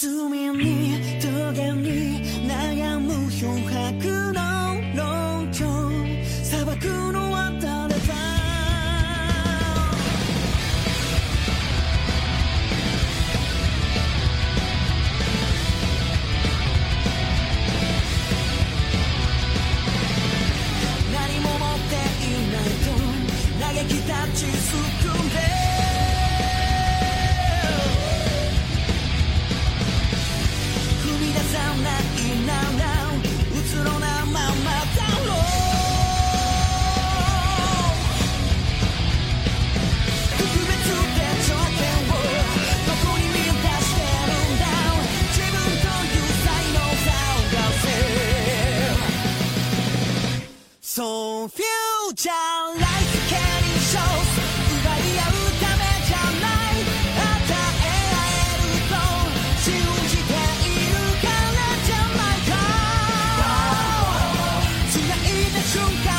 罪に棘に悩む漂白の論拠砂漠の渡れば何も持っていないと嘆き立ちすく So future like a candy shows 奪い合うためじゃない与え合えると信じているからじゃないか繋いだ瞬間